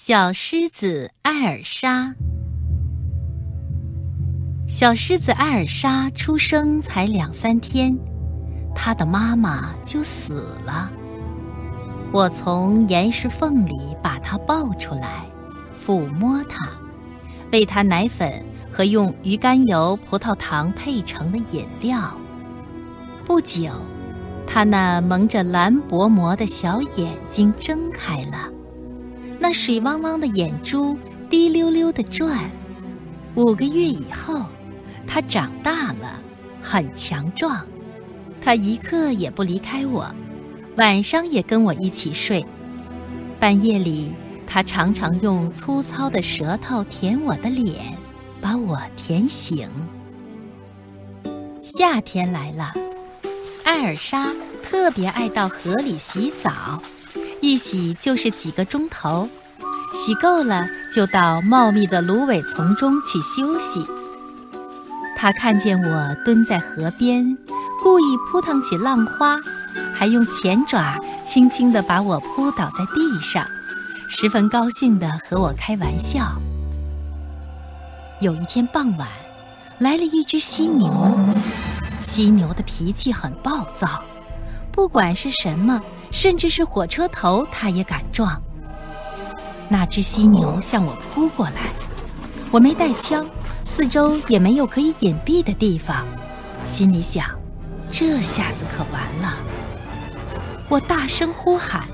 小狮子艾尔莎，小狮子艾尔莎出生才两三天，她的妈妈就死了。我从岩石缝里把她抱出来，抚摸她，喂她奶粉和用鱼肝油、葡萄糖配成的饮料。不久，她那蒙着蓝薄膜的小眼睛睁开了。那水汪汪的眼珠滴溜溜地转。五个月以后，它长大了，很强壮。它一刻也不离开我，晚上也跟我一起睡。半夜里，它常常用粗糙的舌头舔我的脸，把我舔醒。夏天来了，艾尔莎特别爱到河里洗澡。一洗就是几个钟头，洗够了就到茂密的芦苇丛中去休息。他看见我蹲在河边，故意扑腾起浪花，还用前爪轻轻地把我扑倒在地上，十分高兴地和我开玩笑。有一天傍晚，来了一只犀牛，犀牛的脾气很暴躁，不管是什么。甚至是火车头，它也敢撞。那只犀牛向我扑过来，我没带枪，四周也没有可以隐蔽的地方，心里想，这下子可完了。我大声呼喊，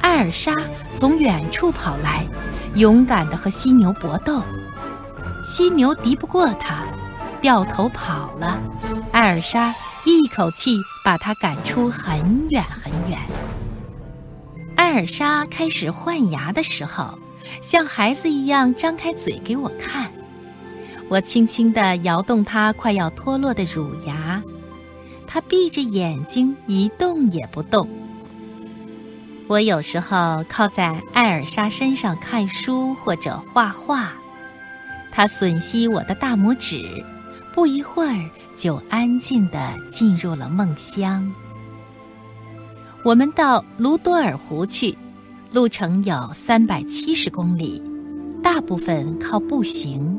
艾尔莎从远处跑来，勇敢地和犀牛搏斗。犀牛敌不过它，掉头跑了。艾尔莎。一口气把它赶出很远很远。艾尔莎开始换牙的时候，像孩子一样张开嘴给我看。我轻轻地摇动它快要脱落的乳牙，它闭着眼睛一动也不动。我有时候靠在艾尔莎身上看书或者画画，它吮吸我的大拇指，不一会儿。就安静地进入了梦乡。我们到卢多尔湖去，路程有三百七十公里，大部分靠步行。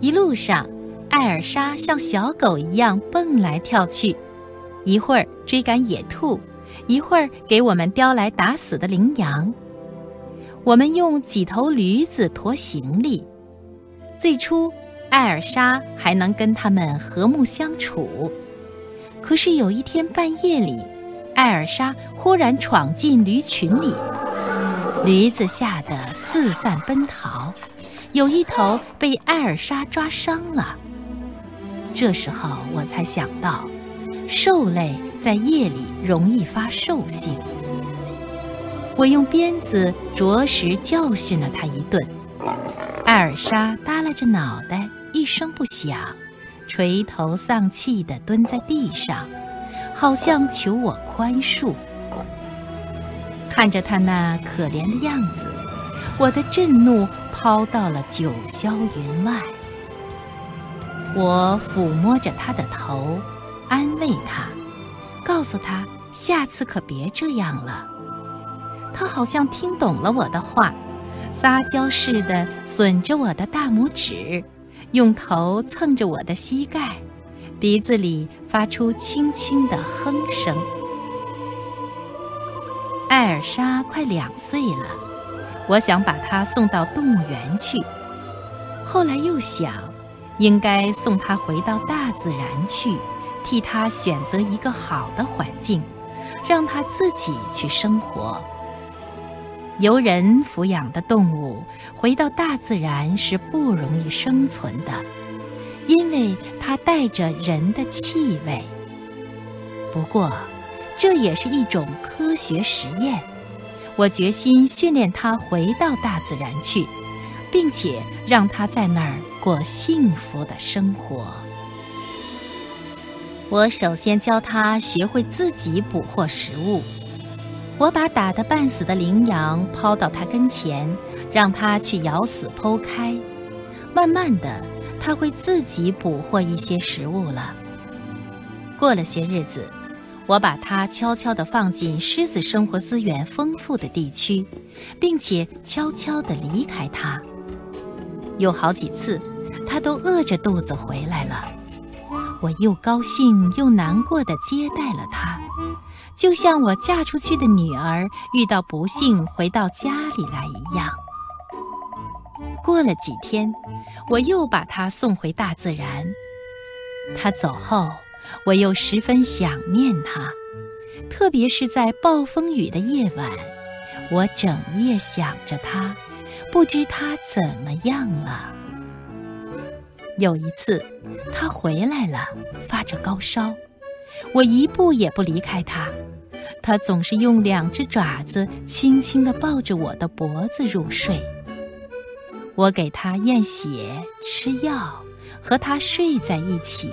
一路上，艾尔莎像小狗一样蹦来跳去，一会儿追赶野兔，一会儿给我们叼来打死的羚羊。我们用几头驴子驮行李。最初。艾尔莎还能跟他们和睦相处，可是有一天半夜里，艾尔莎忽然闯进驴群里，驴子吓得四散奔逃，有一头被艾尔莎抓伤了。这时候我才想到，兽类在夜里容易发兽性。我用鞭子着实教训了他一顿，艾尔莎耷拉着脑袋。一声不响，垂头丧气地蹲在地上，好像求我宽恕。看着他那可怜的样子，我的震怒抛到了九霄云外。我抚摸着他的头，安慰他，告诉他下次可别这样了。他好像听懂了我的话，撒娇似的吮着我的大拇指。用头蹭着我的膝盖，鼻子里发出轻轻的哼声。艾尔莎快两岁了，我想把她送到动物园去。后来又想，应该送她回到大自然去，替她选择一个好的环境，让她自己去生活。由人抚养的动物回到大自然是不容易生存的，因为它带着人的气味。不过，这也是一种科学实验。我决心训练它回到大自然去，并且让它在那儿过幸福的生活。我首先教它学会自己捕获食物。我把打得半死的羚羊抛到他跟前，让他去咬死剖开。慢慢的，他会自己捕获一些食物了。过了些日子，我把它悄悄地放进狮子生活资源丰富的地区，并且悄悄地离开它。有好几次，它都饿着肚子回来了，我又高兴又难过地接待了它，就像我嫁出去的女儿遇到不幸回到家里来一样。过了几天，我又把她送回大自然。她走后。我又十分想念她，特别是在暴风雨的夜晚，我整夜想着她，不知她怎么样了。有一次，她回来了，发着高烧，我一步也不离开他，他总是用两只爪子轻轻地抱着我的脖子入睡。我给他验血、吃药，和他睡在一起。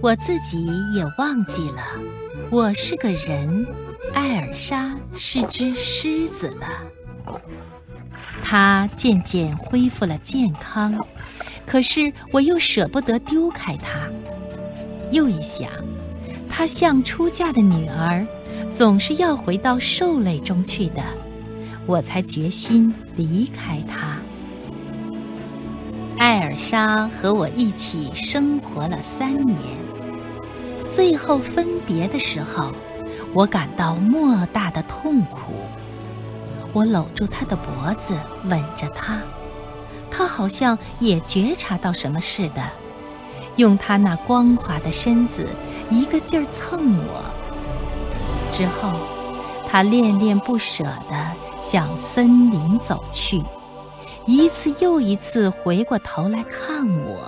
我自己也忘记了，我是个人，艾尔莎是只狮子了。它渐渐恢复了健康，可是我又舍不得丢开它。又一想，她像出嫁的女儿，总是要回到兽类中去的，我才决心离开她。艾尔莎和我一起生活了三年。最后分别的时候，我感到莫大的痛苦。我搂住她的脖子，吻着她。她好像也觉察到什么似的，用她那光滑的身子一个劲儿蹭我。之后，他恋恋不舍地向森林走去，一次又一次回过头来看我。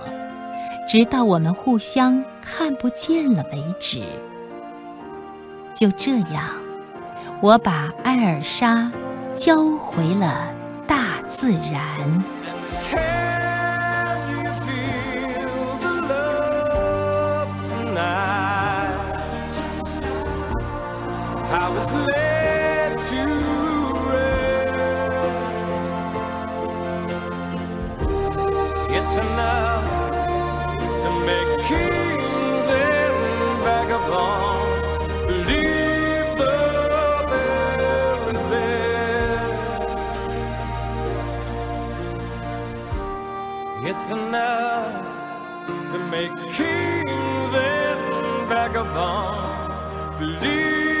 直到我们互相看不见了为止。就这样，我把艾尔莎交回了大自然。It's enough to make kings and vagabonds believe the very best. It's enough to make kings and vagabonds believe.